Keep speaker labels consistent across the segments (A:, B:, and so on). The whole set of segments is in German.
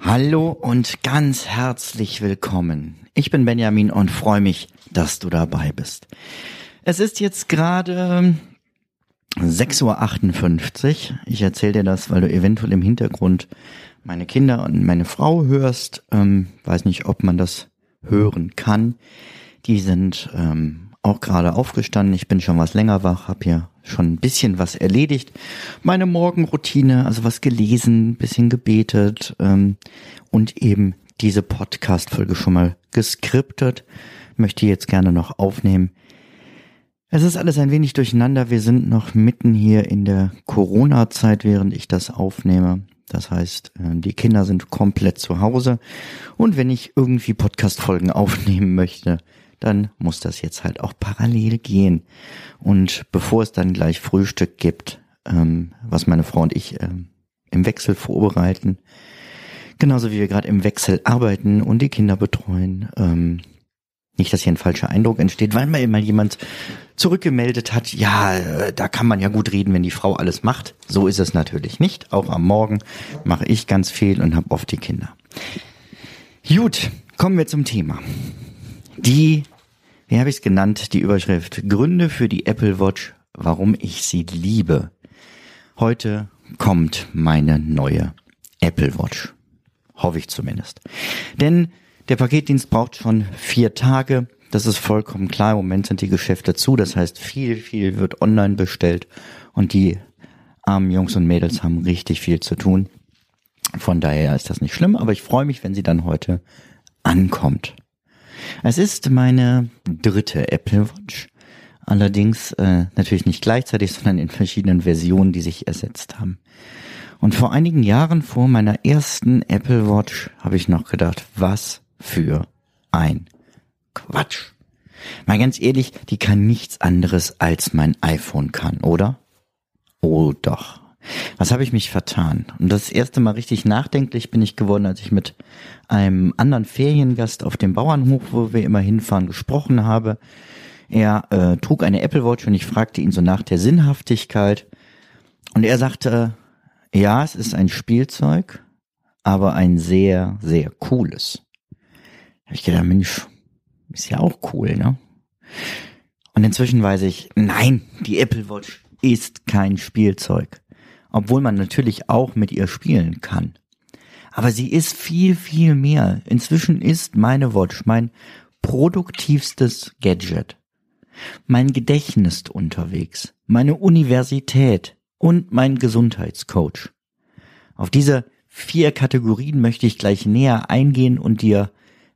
A: Hallo und ganz herzlich willkommen. Ich bin Benjamin und freue mich, dass du dabei bist. Es ist jetzt gerade 6.58 Uhr. Ich erzähle dir das, weil du eventuell im Hintergrund meine Kinder und meine Frau hörst. Ähm, weiß nicht, ob man das hören kann. Die sind ähm, auch gerade aufgestanden. Ich bin schon was länger wach, habe hier schon ein bisschen was erledigt. Meine Morgenroutine, also was gelesen, bisschen gebetet ähm, und eben diese Podcast-Folge schon mal geskriptet. Möchte jetzt gerne noch aufnehmen. Es ist alles ein wenig durcheinander. Wir sind noch mitten hier in der Corona-Zeit, während ich das aufnehme. Das heißt, äh, die Kinder sind komplett zu Hause. Und wenn ich irgendwie Podcast-Folgen aufnehmen möchte, dann muss das jetzt halt auch parallel gehen. Und bevor es dann gleich Frühstück gibt, ähm, was meine Frau und ich ähm, im Wechsel vorbereiten, genauso wie wir gerade im Wechsel arbeiten und die Kinder betreuen, ähm, nicht, dass hier ein falscher Eindruck entsteht, weil mir immer jemand zurückgemeldet hat, ja, äh, da kann man ja gut reden, wenn die Frau alles macht. So ist es natürlich nicht. Auch am Morgen mache ich ganz viel und habe oft die Kinder. Gut, kommen wir zum Thema. Die wie habe ich es genannt, die Überschrift Gründe für die Apple Watch, warum ich sie liebe. Heute kommt meine neue Apple Watch. Hoffe ich zumindest. Denn der Paketdienst braucht schon vier Tage. Das ist vollkommen klar. Im Moment sind die Geschäfte zu. Das heißt, viel, viel wird online bestellt. Und die armen Jungs und Mädels haben richtig viel zu tun. Von daher ist das nicht schlimm. Aber ich freue mich, wenn sie dann heute ankommt. Es ist meine dritte Apple Watch. Allerdings äh, natürlich nicht gleichzeitig, sondern in verschiedenen Versionen, die sich ersetzt haben. Und vor einigen Jahren vor meiner ersten Apple Watch habe ich noch gedacht, was für ein Quatsch. Mal ganz ehrlich, die kann nichts anderes als mein iPhone kann, oder? Oh doch. Was habe ich mich vertan? Und das erste Mal richtig nachdenklich bin ich geworden, als ich mit einem anderen Feriengast auf dem Bauernhof, wo wir immer hinfahren, gesprochen habe. Er äh, trug eine Apple Watch und ich fragte ihn so nach der Sinnhaftigkeit. Und er sagte, ja, es ist ein Spielzeug, aber ein sehr, sehr cooles. Ich gedacht, Mensch, ist ja auch cool, ne? Und inzwischen weiß ich, nein, die Apple Watch ist kein Spielzeug obwohl man natürlich auch mit ihr spielen kann. Aber sie ist viel, viel mehr. Inzwischen ist meine Watch mein produktivstes Gadget. Mein Gedächtnis unterwegs, meine Universität und mein Gesundheitscoach. Auf diese vier Kategorien möchte ich gleich näher eingehen und dir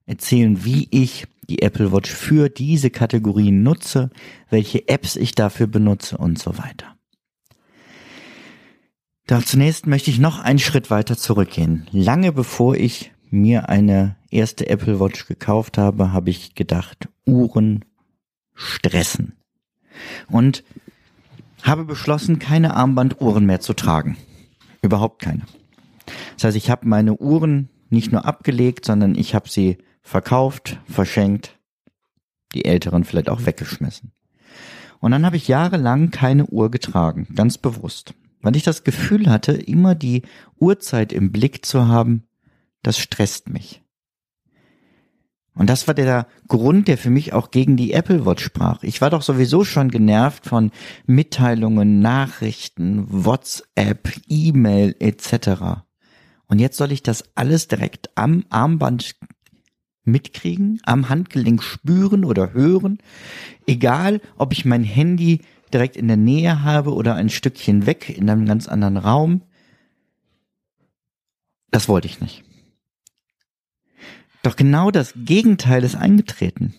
A: erzählen, wie ich die Apple Watch für diese Kategorien nutze, welche Apps ich dafür benutze und so weiter. Doch zunächst möchte ich noch einen Schritt weiter zurückgehen. Lange bevor ich mir eine erste Apple Watch gekauft habe, habe ich gedacht, Uhren stressen. Und habe beschlossen, keine Armbanduhren mehr zu tragen. Überhaupt keine. Das heißt, ich habe meine Uhren nicht nur abgelegt, sondern ich habe sie verkauft, verschenkt, die älteren vielleicht auch weggeschmissen. Und dann habe ich jahrelang keine Uhr getragen, ganz bewusst weil ich das Gefühl hatte, immer die Uhrzeit im Blick zu haben, das stresst mich. Und das war der Grund, der für mich auch gegen die Apple Watch sprach. Ich war doch sowieso schon genervt von Mitteilungen, Nachrichten, WhatsApp, E-Mail etc. Und jetzt soll ich das alles direkt am Armband mitkriegen, am Handgelenk spüren oder hören. Egal, ob ich mein Handy direkt in der Nähe habe oder ein Stückchen weg in einem ganz anderen Raum. Das wollte ich nicht. Doch genau das Gegenteil ist eingetreten.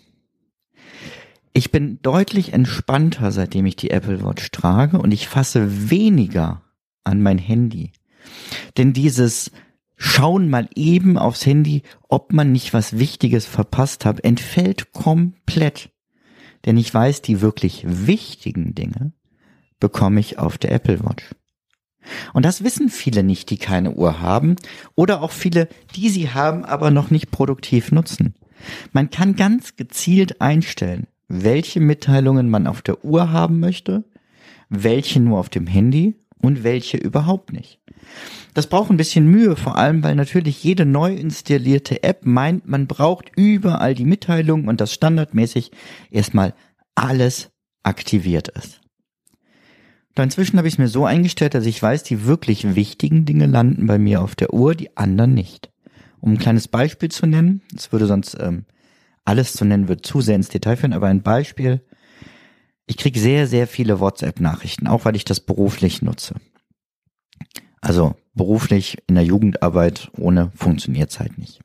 A: Ich bin deutlich entspannter, seitdem ich die Apple Watch trage und ich fasse weniger an mein Handy. Denn dieses Schauen mal eben aufs Handy, ob man nicht was Wichtiges verpasst hat, entfällt komplett. Denn ich weiß, die wirklich wichtigen Dinge bekomme ich auf der Apple Watch. Und das wissen viele nicht, die keine Uhr haben oder auch viele, die sie haben, aber noch nicht produktiv nutzen. Man kann ganz gezielt einstellen, welche Mitteilungen man auf der Uhr haben möchte, welche nur auf dem Handy und welche überhaupt nicht. Das braucht ein bisschen Mühe, vor allem weil natürlich jede neu installierte App meint, man braucht überall die Mitteilungen und das standardmäßig erstmal alles aktiviert ist. Doch inzwischen habe ich es mir so eingestellt, dass ich weiß, die wirklich wichtigen Dinge landen bei mir auf der Uhr, die anderen nicht. Um ein kleines Beispiel zu nennen, es würde sonst ähm, alles zu nennen, wird zu sehr ins Detail führen, aber ein Beispiel. Ich kriege sehr, sehr viele WhatsApp-Nachrichten, auch weil ich das beruflich nutze. Also beruflich in der Jugendarbeit ohne funktioniert halt nicht.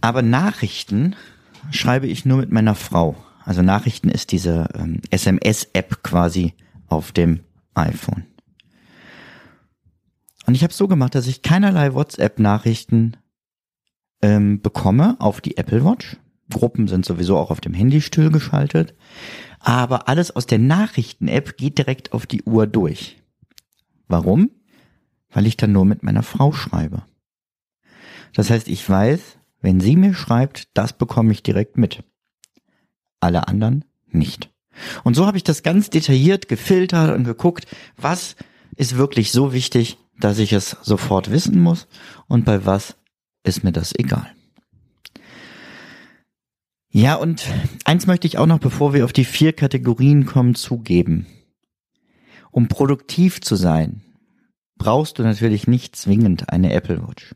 A: Aber Nachrichten schreibe ich nur mit meiner Frau. Also Nachrichten ist diese ähm, SMS-App quasi auf dem iPhone. Und ich habe so gemacht, dass ich keinerlei WhatsApp-Nachrichten ähm, bekomme auf die Apple Watch. Gruppen sind sowieso auch auf dem Handy still geschaltet. Aber alles aus der Nachrichten-App geht direkt auf die Uhr durch. Warum? Weil ich dann nur mit meiner Frau schreibe. Das heißt, ich weiß, wenn sie mir schreibt, das bekomme ich direkt mit alle anderen nicht. Und so habe ich das ganz detailliert gefiltert und geguckt, was ist wirklich so wichtig, dass ich es sofort wissen muss und bei was ist mir das egal. Ja, und eins möchte ich auch noch, bevor wir auf die vier Kategorien kommen, zugeben. Um produktiv zu sein, brauchst du natürlich nicht zwingend eine Apple Watch.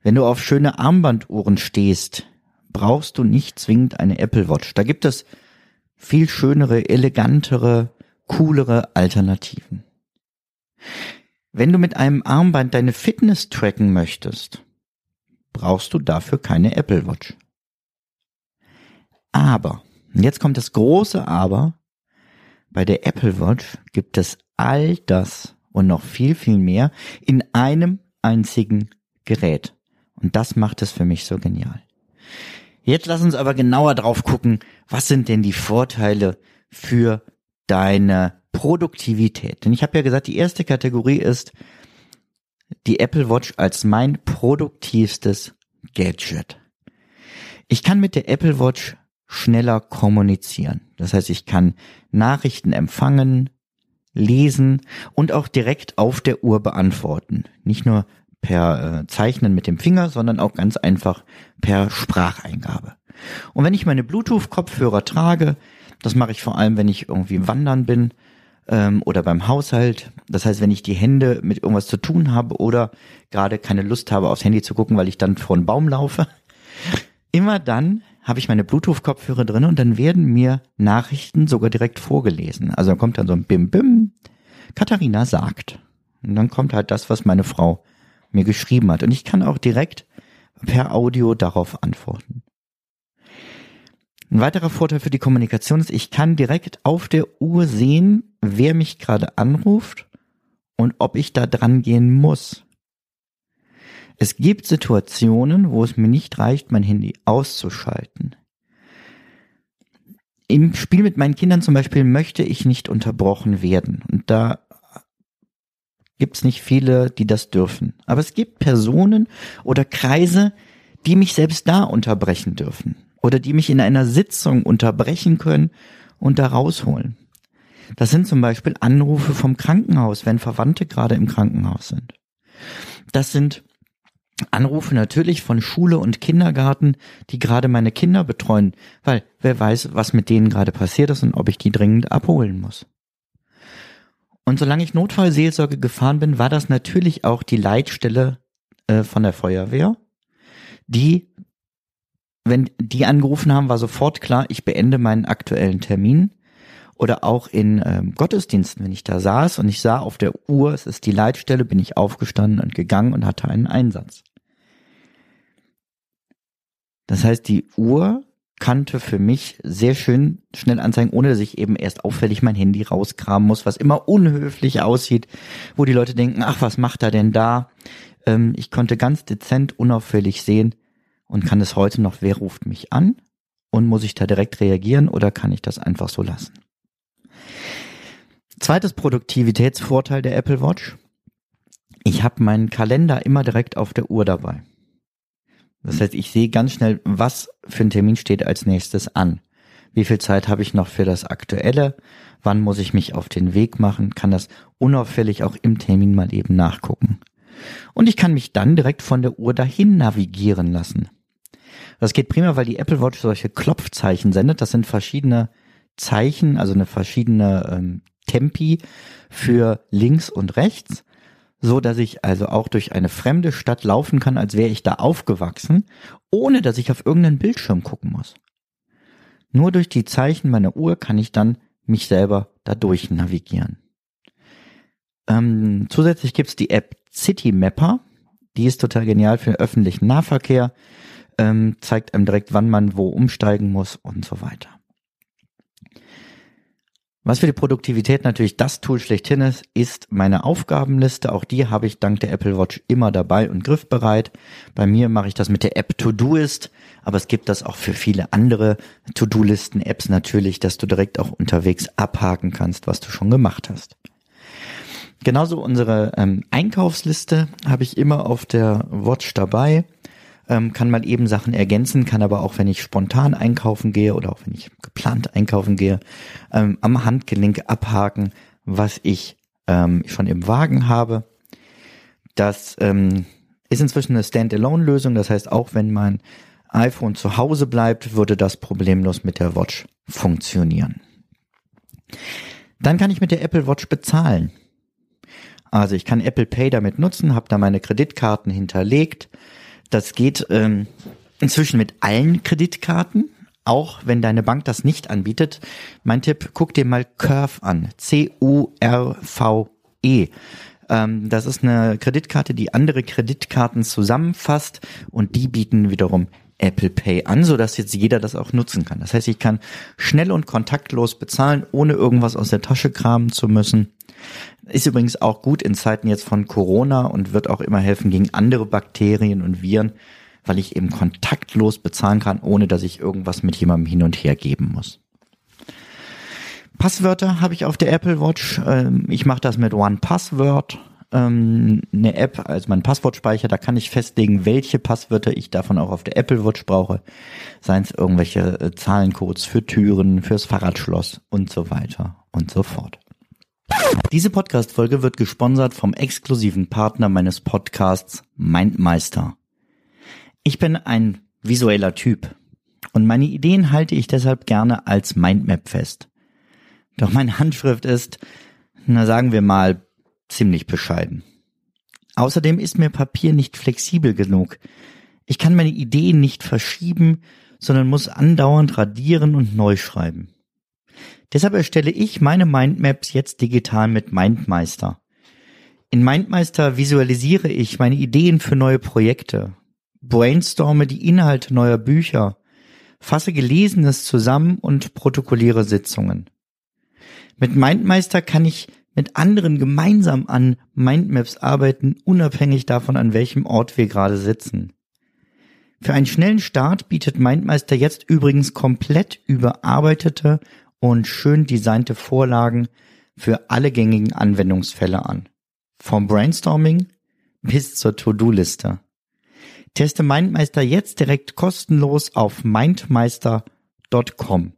A: Wenn du auf schöne Armbanduhren stehst, brauchst du nicht zwingend eine Apple Watch. Da gibt es viel schönere, elegantere, coolere Alternativen. Wenn du mit einem Armband deine Fitness tracken möchtest, brauchst du dafür keine Apple Watch. Aber, jetzt kommt das große Aber, bei der Apple Watch gibt es all das und noch viel, viel mehr in einem einzigen Gerät. Und das macht es für mich so genial. Jetzt lass uns aber genauer drauf gucken, was sind denn die Vorteile für deine Produktivität? Denn ich habe ja gesagt, die erste Kategorie ist die Apple Watch als mein produktivstes Gadget. Ich kann mit der Apple Watch schneller kommunizieren. Das heißt, ich kann Nachrichten empfangen, lesen und auch direkt auf der Uhr beantworten. Nicht nur per äh, Zeichnen mit dem Finger, sondern auch ganz einfach per Spracheingabe. Und wenn ich meine Bluetooth-Kopfhörer trage, das mache ich vor allem, wenn ich irgendwie wandern bin ähm, oder beim Haushalt. Das heißt, wenn ich die Hände mit irgendwas zu tun habe oder gerade keine Lust habe, aufs Handy zu gucken, weil ich dann vor einen Baum laufe. Immer dann habe ich meine Bluetooth-Kopfhörer drin und dann werden mir Nachrichten sogar direkt vorgelesen. Also dann kommt dann so ein Bim Bim, Katharina sagt. Und dann kommt halt das, was meine Frau mir geschrieben hat. Und ich kann auch direkt per Audio darauf antworten. Ein weiterer Vorteil für die Kommunikation ist, ich kann direkt auf der Uhr sehen, wer mich gerade anruft und ob ich da dran gehen muss. Es gibt Situationen, wo es mir nicht reicht, mein Handy auszuschalten. Im Spiel mit meinen Kindern zum Beispiel möchte ich nicht unterbrochen werden. Und da gibt es nicht viele, die das dürfen. Aber es gibt Personen oder Kreise, die mich selbst da unterbrechen dürfen. Oder die mich in einer Sitzung unterbrechen können und da rausholen. Das sind zum Beispiel Anrufe vom Krankenhaus, wenn Verwandte gerade im Krankenhaus sind. Das sind Anrufe natürlich von Schule und Kindergarten, die gerade meine Kinder betreuen, weil wer weiß, was mit denen gerade passiert ist und ob ich die dringend abholen muss. Und solange ich Notfallseelsorge gefahren bin, war das natürlich auch die Leitstelle äh, von der Feuerwehr, die, wenn die angerufen haben, war sofort klar, ich beende meinen aktuellen Termin. Oder auch in ähm, Gottesdiensten, wenn ich da saß und ich sah auf der Uhr, es ist die Leitstelle, bin ich aufgestanden und gegangen und hatte einen Einsatz. Das heißt, die Uhr kannte für mich sehr schön schnell anzeigen, ohne dass ich eben erst auffällig mein Handy rauskramen muss, was immer unhöflich aussieht, wo die Leute denken, ach, was macht er denn da? Ähm, ich konnte ganz dezent, unauffällig sehen und kann es heute noch, wer ruft mich an? Und muss ich da direkt reagieren oder kann ich das einfach so lassen? Zweites Produktivitätsvorteil der Apple Watch. Ich habe meinen Kalender immer direkt auf der Uhr dabei. Das heißt, ich sehe ganz schnell, was für ein Termin steht als nächstes an. Wie viel Zeit habe ich noch für das Aktuelle? Wann muss ich mich auf den Weg machen? Kann das unauffällig auch im Termin mal eben nachgucken. Und ich kann mich dann direkt von der Uhr dahin navigieren lassen. Das geht prima, weil die Apple Watch solche Klopfzeichen sendet. Das sind verschiedene Zeichen, also eine verschiedene ähm, Tempi für links und rechts so dass ich also auch durch eine fremde Stadt laufen kann, als wäre ich da aufgewachsen, ohne dass ich auf irgendeinen Bildschirm gucken muss. Nur durch die Zeichen meiner Uhr kann ich dann mich selber dadurch navigieren. Ähm, zusätzlich gibt's die App City Mapper, die ist total genial für den öffentlichen Nahverkehr, ähm, zeigt einem direkt, wann man wo umsteigen muss und so weiter. Was für die Produktivität natürlich das Tool schlechthin ist, ist meine Aufgabenliste. Auch die habe ich dank der Apple Watch immer dabei und griffbereit. Bei mir mache ich das mit der App Todoist, aber es gibt das auch für viele andere To-Do-Listen-Apps natürlich, dass du direkt auch unterwegs abhaken kannst, was du schon gemacht hast. Genauso unsere ähm, Einkaufsliste habe ich immer auf der Watch dabei ähm, kann mal eben Sachen ergänzen, kann aber auch, wenn ich spontan einkaufen gehe oder auch wenn ich geplant einkaufen gehe, ähm, am Handgelenk abhaken, was ich ähm, schon im Wagen habe. Das ähm, ist inzwischen eine Standalone-Lösung, das heißt, auch wenn mein iPhone zu Hause bleibt, würde das problemlos mit der Watch funktionieren. Dann kann ich mit der Apple Watch bezahlen. Also ich kann Apple Pay damit nutzen, habe da meine Kreditkarten hinterlegt, das geht ähm, inzwischen mit allen Kreditkarten, auch wenn deine Bank das nicht anbietet. Mein Tipp, guck dir mal Curve an. C-U-R-V-E. Ähm, das ist eine Kreditkarte, die andere Kreditkarten zusammenfasst und die bieten wiederum Apple Pay an, so dass jetzt jeder das auch nutzen kann. Das heißt, ich kann schnell und kontaktlos bezahlen, ohne irgendwas aus der Tasche kramen zu müssen. Ist übrigens auch gut in Zeiten jetzt von Corona und wird auch immer helfen gegen andere Bakterien und Viren, weil ich eben kontaktlos bezahlen kann, ohne dass ich irgendwas mit jemandem hin und her geben muss. Passwörter habe ich auf der Apple Watch. Ähm, ich mache das mit One Password, ähm, eine App als mein Passwortspeicher. Da kann ich festlegen, welche Passwörter ich davon auch auf der Apple Watch brauche. Seien es irgendwelche äh, Zahlencodes für Türen, fürs Fahrradschloss und so weiter und so fort. Diese Podcast-Folge wird gesponsert vom exklusiven Partner meines Podcasts Mindmeister. Ich bin ein visueller Typ und meine Ideen halte ich deshalb gerne als Mindmap fest. Doch meine Handschrift ist, na sagen wir mal, ziemlich bescheiden. Außerdem ist mir Papier nicht flexibel genug. Ich kann meine Ideen nicht verschieben, sondern muss andauernd radieren und neu schreiben. Deshalb erstelle ich meine Mindmaps jetzt digital mit Mindmeister. In Mindmeister visualisiere ich meine Ideen für neue Projekte, brainstorme die Inhalte neuer Bücher, fasse Gelesenes zusammen und protokolliere Sitzungen. Mit Mindmeister kann ich mit anderen gemeinsam an Mindmaps arbeiten, unabhängig davon, an welchem Ort wir gerade sitzen. Für einen schnellen Start bietet Mindmeister jetzt übrigens komplett überarbeitete und schön designte Vorlagen für alle gängigen Anwendungsfälle an. Vom Brainstorming bis zur To-Do-Liste. Teste Mindmeister jetzt direkt kostenlos auf mindmeister.com.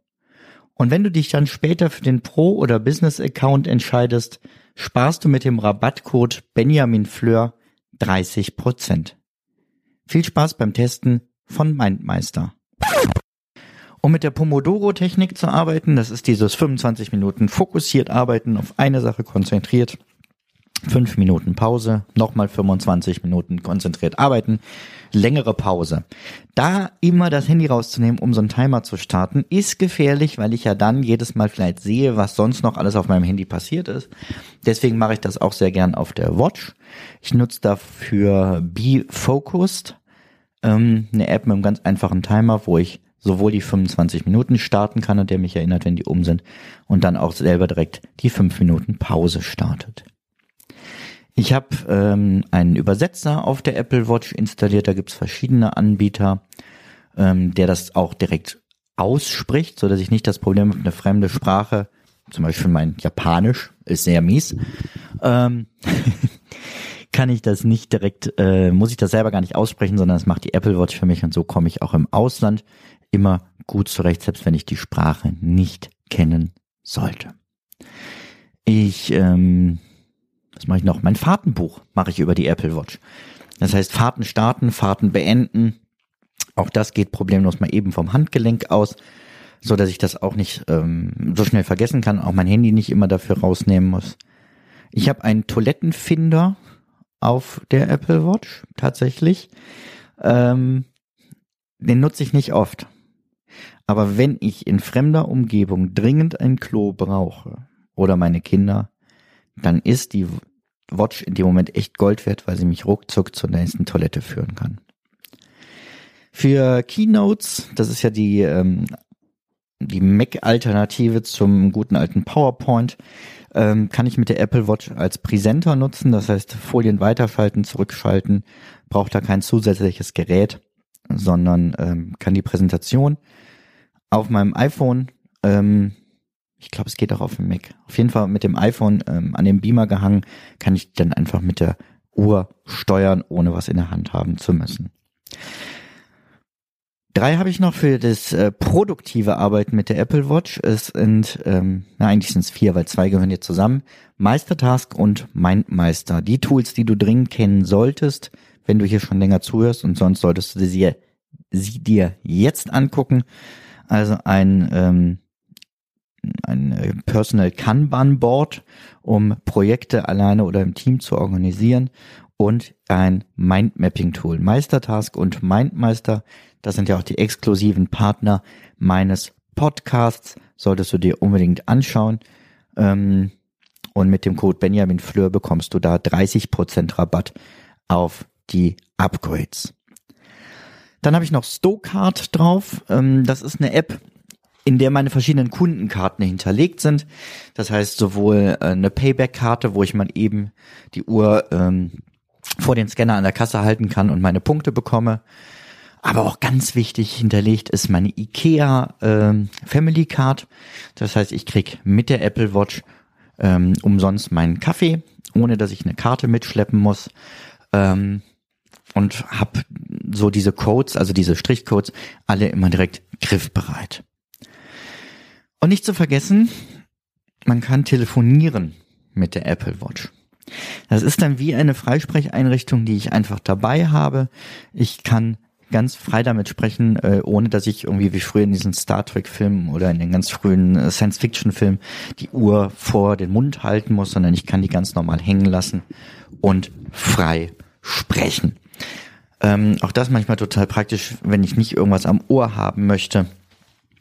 A: Und wenn du dich dann später für den Pro- oder Business-Account entscheidest, sparst du mit dem Rabattcode Benjamin Fleur 30%. Viel Spaß beim Testen von Mindmeister. Um mit der Pomodoro-Technik zu arbeiten, das ist dieses 25 Minuten fokussiert arbeiten, auf eine Sache konzentriert, 5 Minuten Pause, nochmal 25 Minuten konzentriert arbeiten, längere Pause. Da immer das Handy rauszunehmen, um so einen Timer zu starten, ist gefährlich, weil ich ja dann jedes Mal vielleicht sehe, was sonst noch alles auf meinem Handy passiert ist. Deswegen mache ich das auch sehr gern auf der Watch. Ich nutze dafür Be Focused, ähm, eine App mit einem ganz einfachen Timer, wo ich sowohl die 25 Minuten starten kann und der mich erinnert, wenn die um sind und dann auch selber direkt die 5 Minuten Pause startet. Ich habe ähm, einen Übersetzer auf der Apple Watch installiert, da gibt's verschiedene Anbieter, ähm, der das auch direkt ausspricht, so dass ich nicht das Problem habe, eine fremde Sprache, zum Beispiel mein Japanisch ist sehr mies, ähm, kann ich das nicht direkt, äh, muss ich das selber gar nicht aussprechen, sondern das macht die Apple Watch für mich und so komme ich auch im Ausland immer gut zurecht, selbst wenn ich die Sprache nicht kennen sollte. Ich, ähm, was mache ich noch? Mein Fahrtenbuch mache ich über die Apple Watch. Das heißt, Fahrten starten, Fahrten beenden. Auch das geht problemlos mal eben vom Handgelenk aus, so dass ich das auch nicht ähm, so schnell vergessen kann, auch mein Handy nicht immer dafür rausnehmen muss. Ich habe einen Toilettenfinder auf der Apple Watch tatsächlich. Ähm, den nutze ich nicht oft. Aber wenn ich in fremder Umgebung dringend ein Klo brauche oder meine Kinder, dann ist die Watch in dem Moment echt Gold wert, weil sie mich ruckzuck zur nächsten Toilette führen kann. Für Keynotes, das ist ja die, ähm, die Mac-Alternative zum guten alten PowerPoint, ähm, kann ich mit der Apple Watch als Präsenter nutzen. Das heißt, Folien weiterschalten, zurückschalten, braucht da kein zusätzliches Gerät, sondern ähm, kann die Präsentation auf meinem iPhone, ähm, ich glaube, es geht auch auf dem Mac, auf jeden Fall mit dem iPhone ähm, an dem Beamer gehangen, kann ich dann einfach mit der Uhr steuern, ohne was in der Hand haben zu müssen. Drei habe ich noch für das äh, produktive Arbeiten mit der Apple Watch. Es sind, ähm, na eigentlich sind es vier, weil zwei gehören hier zusammen. Meistertask und Mindmeister. Die Tools, die du dringend kennen solltest, wenn du hier schon länger zuhörst und sonst solltest du sie, sie dir jetzt angucken. Also ein, ähm, ein äh, Personal Kanban Board, um Projekte alleine oder im Team zu organisieren und ein Mindmapping Tool. Meistertask und Mindmeister das sind ja auch die exklusiven Partner meines Podcasts. Solltest du dir unbedingt anschauen. Ähm, und mit dem Code Benjamin Fleur bekommst du da 30% Rabatt auf die Upgrades. Dann habe ich noch Stokart drauf. Ähm, das ist eine App, in der meine verschiedenen Kundenkarten hinterlegt sind. Das heißt sowohl äh, eine Payback-Karte, wo ich mal eben die Uhr ähm, vor den Scanner an der Kasse halten kann und meine Punkte bekomme, aber auch ganz wichtig hinterlegt ist meine IKEA ähm, Family Card. Das heißt, ich krieg mit der Apple Watch ähm, umsonst meinen Kaffee, ohne dass ich eine Karte mitschleppen muss. Ähm, und habe so diese Codes, also diese Strichcodes, alle immer direkt griffbereit. Und nicht zu vergessen, man kann telefonieren mit der Apple Watch. Das ist dann wie eine Freisprecheinrichtung, die ich einfach dabei habe. Ich kann ganz frei damit sprechen, äh, ohne dass ich irgendwie wie früher in diesen Star Trek-Filmen oder in den ganz frühen äh, Science-Fiction-Filmen die Uhr vor den Mund halten muss, sondern ich kann die ganz normal hängen lassen und frei sprechen. Ähm, auch das manchmal total praktisch, wenn ich nicht irgendwas am Ohr haben möchte,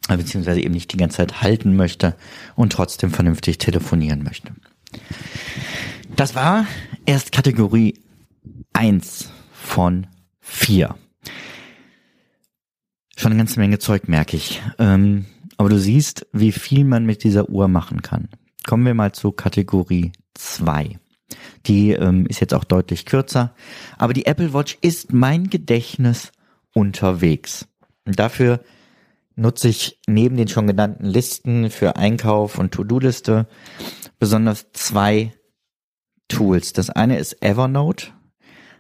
A: beziehungsweise eben nicht die ganze Zeit halten möchte und trotzdem vernünftig telefonieren möchte. Das war erst Kategorie eins von vier. Schon eine ganze Menge Zeug, merke ich. Ähm, aber du siehst, wie viel man mit dieser Uhr machen kann. Kommen wir mal zu Kategorie 2. Die ähm, ist jetzt auch deutlich kürzer. Aber die Apple Watch ist mein Gedächtnis unterwegs. Und dafür nutze ich neben den schon genannten Listen für Einkauf und To-Do-Liste besonders zwei Tools. Das eine ist Evernote.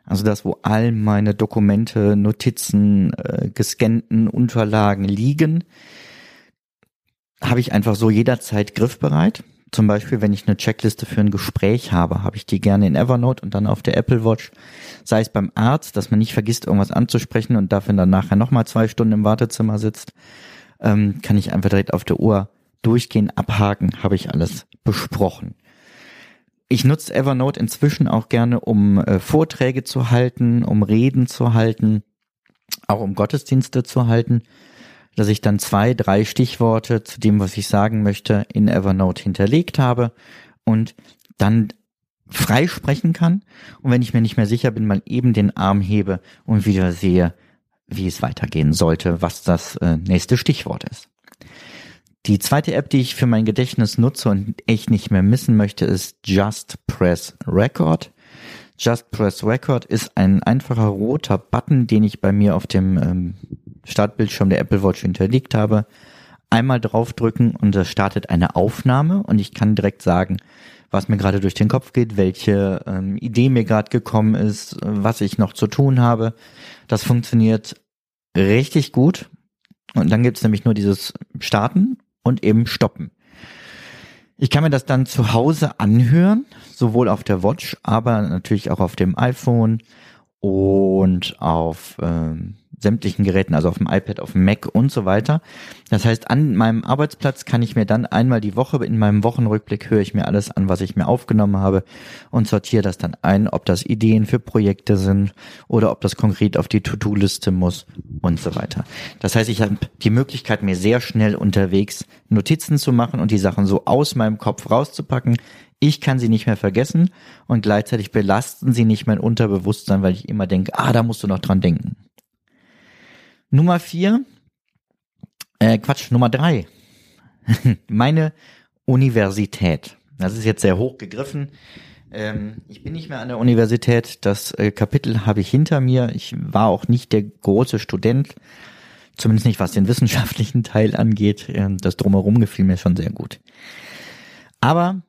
A: Also das, wo all meine Dokumente, Notizen, äh, gescannten Unterlagen liegen, habe ich einfach so jederzeit griffbereit. Zum Beispiel, wenn ich eine Checkliste für ein Gespräch habe, habe ich die gerne in Evernote und dann auf der Apple Watch. Sei es beim Arzt, dass man nicht vergisst, irgendwas anzusprechen und dafür dann nachher nochmal zwei Stunden im Wartezimmer sitzt, ähm, kann ich einfach direkt auf der Uhr durchgehen, abhaken, habe ich alles besprochen. Ich nutze Evernote inzwischen auch gerne, um äh, Vorträge zu halten, um Reden zu halten, auch um Gottesdienste zu halten, dass ich dann zwei, drei Stichworte zu dem, was ich sagen möchte, in Evernote hinterlegt habe und dann frei kann. Und wenn ich mir nicht mehr sicher bin, mal eben den Arm hebe und wieder sehe, wie es weitergehen sollte, was das äh, nächste Stichwort ist. Die zweite App, die ich für mein Gedächtnis nutze und echt nicht mehr missen möchte, ist Just Press Record. Just Press Record ist ein einfacher roter Button, den ich bei mir auf dem ähm, Startbildschirm der Apple Watch hinterlegt habe. Einmal draufdrücken und es startet eine Aufnahme und ich kann direkt sagen, was mir gerade durch den Kopf geht, welche ähm, Idee mir gerade gekommen ist, was ich noch zu tun habe. Das funktioniert richtig gut. Und dann gibt's nämlich nur dieses Starten und eben Stoppen. Ich kann mir das dann zu Hause anhören, sowohl auf der Watch, aber natürlich auch auf dem iPhone und auf ähm, sämtlichen Geräten, also auf dem iPad, auf dem Mac und so weiter. Das heißt, an meinem Arbeitsplatz kann ich mir dann einmal die Woche in meinem Wochenrückblick höre ich mir alles an, was ich mir aufgenommen habe und sortiere das dann ein, ob das Ideen für Projekte sind oder ob das konkret auf die To-Do-Liste muss und so weiter. Das heißt, ich habe die Möglichkeit, mir sehr schnell unterwegs Notizen zu machen und die Sachen so aus meinem Kopf rauszupacken. Ich kann sie nicht mehr vergessen und gleichzeitig belasten sie nicht mein Unterbewusstsein, weil ich immer denke, ah, da musst du noch dran denken. Nummer vier, äh, Quatsch, Nummer drei. Meine Universität. Das ist jetzt sehr hoch gegriffen. Ähm, ich bin nicht mehr an der Universität. Das äh, Kapitel habe ich hinter mir. Ich war auch nicht der große Student. Zumindest nicht, was den wissenschaftlichen Teil angeht. Ähm, das Drumherum gefiel mir schon sehr gut. Aber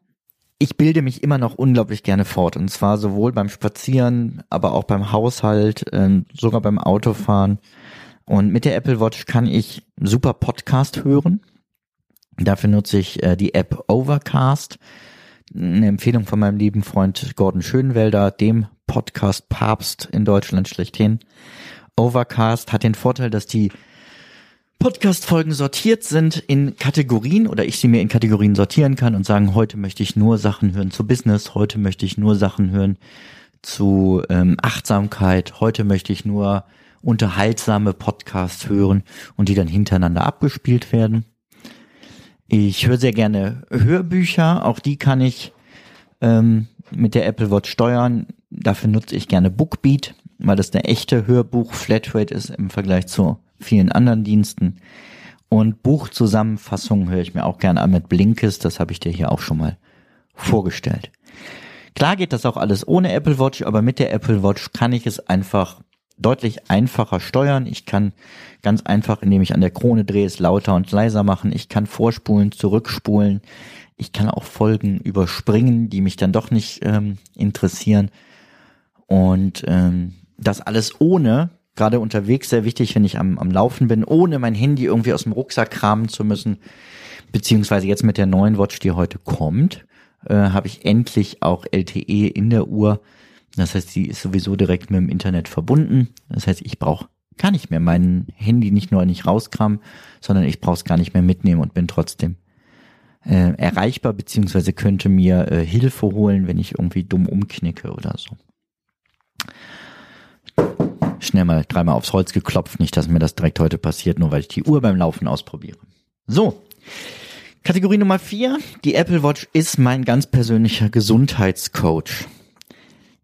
A: ich bilde mich immer noch unglaublich gerne fort. Und zwar sowohl beim Spazieren, aber auch beim Haushalt, äh, sogar beim Autofahren. Und mit der Apple Watch kann ich super Podcast hören. Dafür nutze ich äh, die App Overcast. Eine Empfehlung von meinem lieben Freund Gordon Schönwelder, dem Podcast Papst in Deutschland schlechthin. Overcast hat den Vorteil, dass die Podcast-Folgen sortiert sind in Kategorien oder ich sie mir in Kategorien sortieren kann und sagen, heute möchte ich nur Sachen hören zu Business, heute möchte ich nur Sachen hören zu ähm, Achtsamkeit, heute möchte ich nur unterhaltsame Podcasts hören und die dann hintereinander abgespielt werden. Ich höre sehr gerne Hörbücher, auch die kann ich ähm, mit der Apple Watch steuern. Dafür nutze ich gerne Bookbeat, weil das eine echte Hörbuch-Flatrate ist im Vergleich zu vielen anderen Diensten. Und Buchzusammenfassungen höre ich mir auch gerne an mit Blinkist, das habe ich dir hier auch schon mal vorgestellt. Klar geht das auch alles ohne Apple Watch, aber mit der Apple Watch kann ich es einfach deutlich einfacher steuern. Ich kann ganz einfach, indem ich an der Krone drehe, es lauter und leiser machen. Ich kann vorspulen, zurückspulen. Ich kann auch Folgen überspringen, die mich dann doch nicht ähm, interessieren. Und ähm, das alles ohne, gerade unterwegs sehr wichtig, wenn ich am, am Laufen bin, ohne mein Handy irgendwie aus dem Rucksack kramen zu müssen. Beziehungsweise jetzt mit der neuen Watch, die heute kommt, äh, habe ich endlich auch LTE in der Uhr das heißt, sie ist sowieso direkt mit dem Internet verbunden. Das heißt, ich brauche gar nicht mehr mein Handy nicht nur nicht rauskramen, sondern ich brauche es gar nicht mehr mitnehmen und bin trotzdem äh, erreichbar, beziehungsweise könnte mir äh, Hilfe holen, wenn ich irgendwie dumm umknicke oder so. Schnell mal dreimal aufs Holz geklopft, nicht, dass mir das direkt heute passiert, nur weil ich die Uhr beim Laufen ausprobiere. So. Kategorie Nummer vier. Die Apple Watch ist mein ganz persönlicher Gesundheitscoach.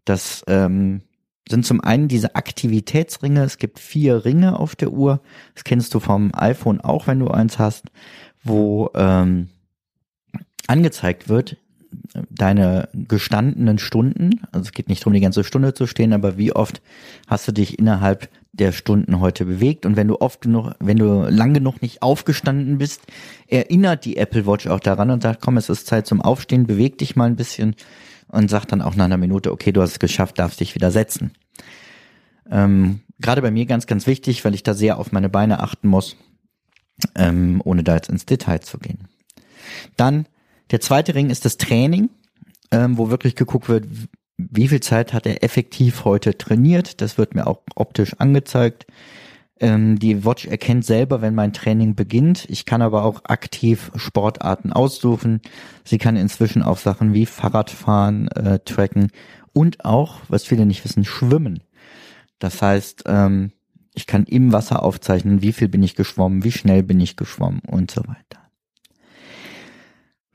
A: Das ähm, sind zum einen diese Aktivitätsringe. Es gibt vier Ringe auf der Uhr. Das kennst du vom iPhone auch, wenn du eins hast, wo ähm, angezeigt wird, deine gestandenen Stunden, also es geht nicht darum, die ganze Stunde zu stehen, aber wie oft hast du dich innerhalb der Stunden heute bewegt und wenn du oft genug, wenn du lang genug nicht aufgestanden bist, erinnert die Apple Watch auch daran und sagt, komm, es ist Zeit zum Aufstehen, beweg dich mal ein bisschen, und sagt dann auch nach einer Minute, okay, du hast es geschafft, darfst dich wieder setzen. Ähm, Gerade bei mir ganz, ganz wichtig, weil ich da sehr auf meine Beine achten muss, ähm, ohne da jetzt ins Detail zu gehen. Dann der zweite Ring ist das Training, ähm, wo wirklich geguckt wird, wie viel Zeit hat er effektiv heute trainiert. Das wird mir auch optisch angezeigt. Ähm, die Watch erkennt selber, wenn mein Training beginnt. Ich kann aber auch aktiv Sportarten aussuchen. Sie kann inzwischen auch Sachen wie Fahrradfahren äh, tracken und auch, was viele nicht wissen, schwimmen. Das heißt, ähm, ich kann im Wasser aufzeichnen, wie viel bin ich geschwommen, wie schnell bin ich geschwommen und so weiter.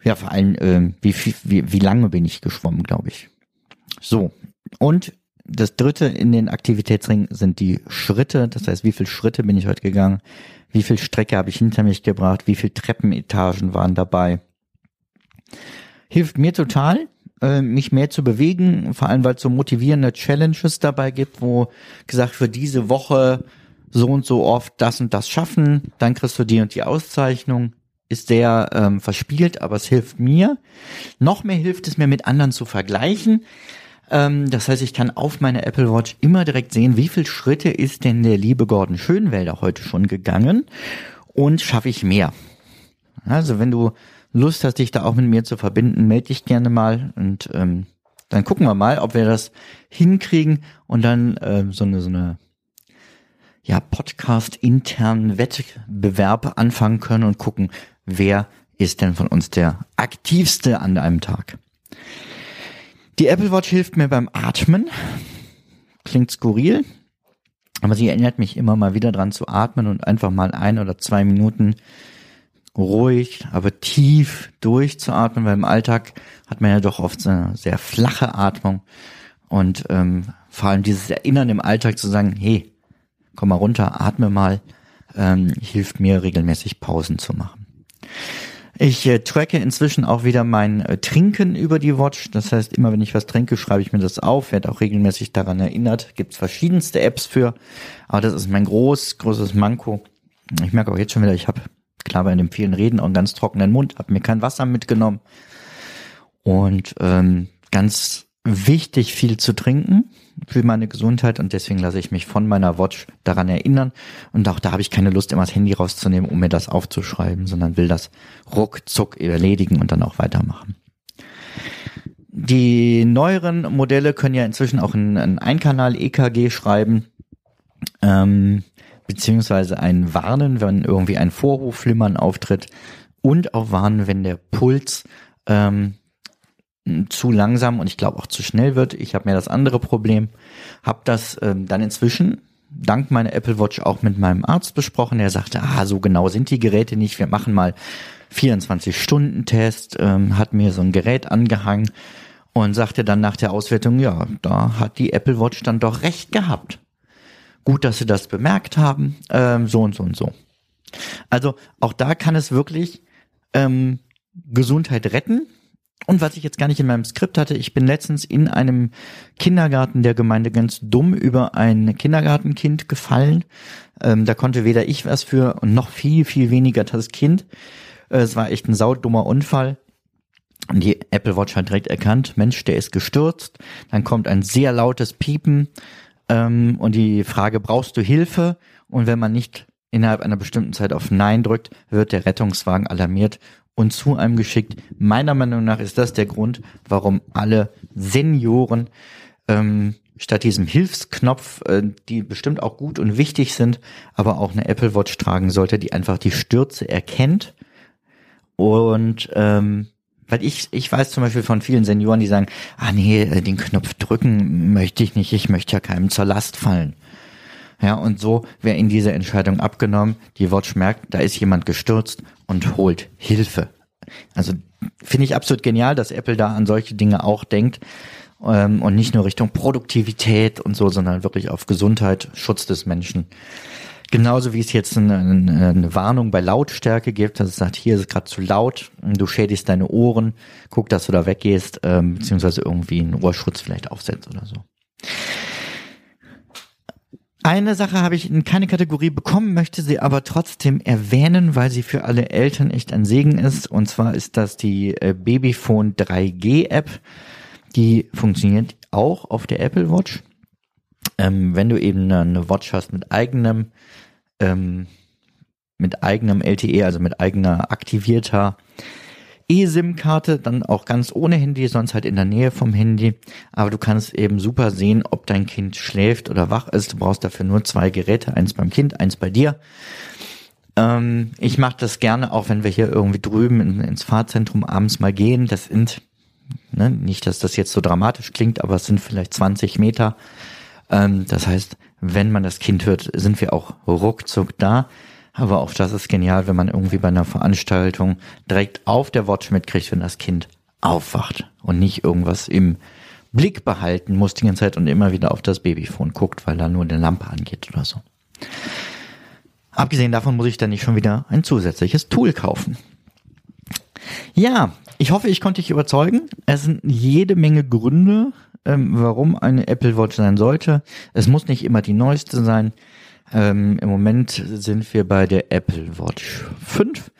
A: Ja, vor allem, äh, wie, wie, wie lange bin ich geschwommen, glaube ich. So, und das dritte in den Aktivitätsringen sind die Schritte. Das heißt, wie viele Schritte bin ich heute gegangen? Wie viel Strecke habe ich hinter mich gebracht? Wie viele Treppenetagen waren dabei? Hilft mir total, äh, mich mehr zu bewegen, vor allem weil es so motivierende Challenges dabei gibt, wo gesagt wird, diese Woche so und so oft das und das schaffen, dann kriegst du die und die Auszeichnung. Ist sehr ähm, verspielt, aber es hilft mir. Noch mehr hilft es mir, mit anderen zu vergleichen. Ähm, das heißt, ich kann auf meine Apple Watch immer direkt sehen, wie viel Schritte ist denn der liebe Gordon Schönwälder heute schon gegangen und schaffe ich mehr. Also wenn du Lust hast, dich da auch mit mir zu verbinden, melde dich gerne mal und ähm, dann gucken wir mal, ob wir das hinkriegen und dann ähm, so eine so eine ja, Podcast-internen Wettbewerb anfangen können und gucken, wer ist denn von uns der aktivste an einem Tag. Die Apple Watch hilft mir beim Atmen. Klingt skurril, aber sie erinnert mich immer mal wieder dran zu atmen und einfach mal ein oder zwei Minuten ruhig, aber tief durchzuatmen, weil im Alltag hat man ja doch oft so eine sehr flache Atmung und ähm, vor allem dieses Erinnern im Alltag zu sagen, hey, komm mal runter, atme mal, ähm, hilft mir regelmäßig Pausen zu machen. Ich äh, tracke inzwischen auch wieder mein äh, Trinken über die Watch. Das heißt, immer wenn ich was trinke, schreibe ich mir das auf, werde auch regelmäßig daran erinnert. Gibt es verschiedenste Apps für, aber das ist mein groß, großes Manko. Ich merke auch jetzt schon wieder, ich habe klar bei dem vielen Reden auch einen ganz trockenen Mund, habe mir kein Wasser mitgenommen. Und ähm, ganz wichtig, viel zu trinken für meine Gesundheit und deswegen lasse ich mich von meiner Watch daran erinnern und auch da habe ich keine Lust, immer das Handy rauszunehmen, um mir das aufzuschreiben, sondern will das ruckzuck erledigen und dann auch weitermachen. Die neueren Modelle können ja inzwischen auch ein, ein Einkanal-EKG schreiben, ähm, beziehungsweise ein Warnen, wenn irgendwie ein Vorhofflimmern auftritt und auch warnen, wenn der Puls ähm, zu langsam und ich glaube auch zu schnell wird. Ich habe mir das andere Problem, habe das ähm, dann inzwischen dank meiner Apple Watch auch mit meinem Arzt besprochen. Er sagte, ah, so genau sind die Geräte nicht. Wir machen mal 24-Stunden-Test, ähm, hat mir so ein Gerät angehangen und sagte dann nach der Auswertung, ja, da hat die Apple Watch dann doch recht gehabt. Gut, dass sie das bemerkt haben, ähm, so und so und so. Also auch da kann es wirklich ähm, Gesundheit retten, und was ich jetzt gar nicht in meinem Skript hatte, ich bin letztens in einem Kindergarten der Gemeinde ganz dumm über ein Kindergartenkind gefallen. Ähm, da konnte weder ich was für und noch viel, viel weniger das Kind. Äh, es war echt ein saudummer Unfall. Und die Apple Watch hat direkt erkannt, Mensch, der ist gestürzt. Dann kommt ein sehr lautes Piepen ähm, und die Frage, brauchst du Hilfe? Und wenn man nicht innerhalb einer bestimmten Zeit auf Nein drückt, wird der Rettungswagen alarmiert und zu einem geschickt. Meiner Meinung nach ist das der Grund, warum alle Senioren ähm, statt diesem Hilfsknopf, äh, die bestimmt auch gut und wichtig sind, aber auch eine Apple Watch tragen sollte, die einfach die Stürze erkennt. Und ähm, weil ich, ich weiß zum Beispiel von vielen Senioren, die sagen, ah nee, äh, den Knopf drücken möchte ich nicht, ich möchte ja keinem zur Last fallen. Ja, und so wäre in diese Entscheidung abgenommen. Die Watch merkt, da ist jemand gestürzt und holt Hilfe. Also finde ich absolut genial, dass Apple da an solche Dinge auch denkt ähm, und nicht nur Richtung Produktivität und so, sondern wirklich auf Gesundheit, Schutz des Menschen. Genauso wie es jetzt eine, eine Warnung bei Lautstärke gibt, dass es sagt, hier ist es gerade zu laut, du schädigst deine Ohren, guck, dass du da weggehst, ähm, beziehungsweise irgendwie einen Ohrschutz vielleicht aufsetzt oder so. Eine Sache habe ich in keine Kategorie bekommen, möchte sie aber trotzdem erwähnen, weil sie für alle Eltern echt ein Segen ist. Und zwar ist das die äh, Babyphone 3G App. Die funktioniert auch auf der Apple Watch. Ähm, wenn du eben eine Watch hast mit eigenem, ähm, mit eigenem LTE, also mit eigener aktivierter eSIM-Karte, dann auch ganz ohne Handy, sonst halt in der Nähe vom Handy. Aber du kannst eben super sehen, ob dein Kind schläft oder wach ist. Du brauchst dafür nur zwei Geräte, eins beim Kind, eins bei dir. Ähm, ich mache das gerne, auch wenn wir hier irgendwie drüben in, ins Fahrzentrum abends mal gehen. Das sind, ne, nicht, dass das jetzt so dramatisch klingt, aber es sind vielleicht 20 Meter. Ähm, das heißt, wenn man das Kind hört, sind wir auch ruckzuck da. Aber auch das ist genial, wenn man irgendwie bei einer Veranstaltung direkt auf der Watch mitkriegt, wenn das Kind aufwacht und nicht irgendwas im Blick behalten muss die ganze Zeit und immer wieder auf das Babyphone guckt, weil da nur eine Lampe angeht oder so. Abgesehen davon muss ich dann nicht schon wieder ein zusätzliches Tool kaufen. Ja, ich hoffe, ich konnte dich überzeugen. Es sind jede Menge Gründe, ähm, warum eine Apple Watch sein sollte. Es muss nicht immer die neueste sein. Ähm, Im Moment sind wir bei der Apple Watch 5.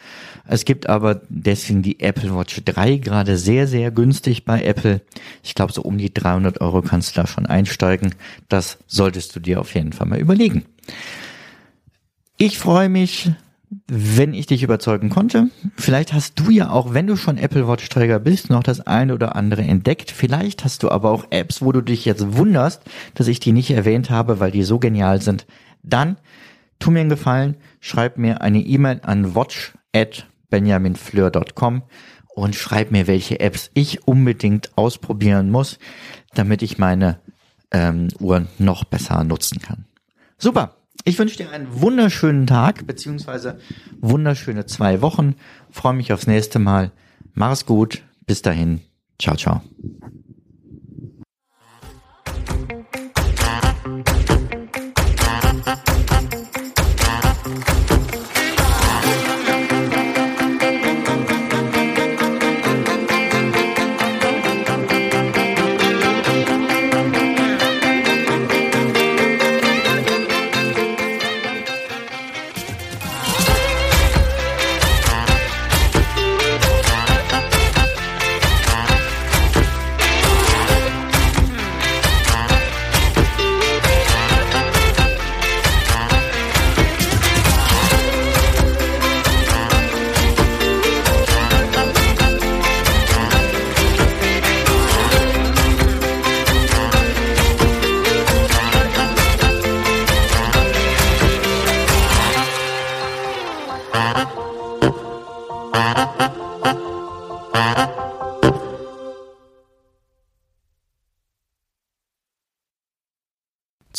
A: Es gibt aber deswegen die Apple Watch 3 gerade sehr, sehr günstig bei Apple. Ich glaube, so um die 300 Euro kannst du da schon einsteigen. Das solltest du dir auf jeden Fall mal überlegen. Ich freue mich, wenn ich dich überzeugen konnte. Vielleicht hast du ja auch, wenn du schon Apple Watch Träger bist, noch das eine oder andere entdeckt. Vielleicht hast du aber auch Apps, wo du dich jetzt wunderst, dass ich die nicht erwähnt habe, weil die so genial sind. Dann tu mir einen Gefallen, schreib mir eine E-Mail an watch at benjaminfleur.com und schreib mir, welche Apps ich unbedingt ausprobieren muss, damit ich meine ähm, Uhr noch besser nutzen kann. Super. Ich wünsche dir einen wunderschönen Tag beziehungsweise wunderschöne zwei Wochen. Freue mich aufs nächste Mal. Mach's gut. Bis dahin. Ciao, ciao.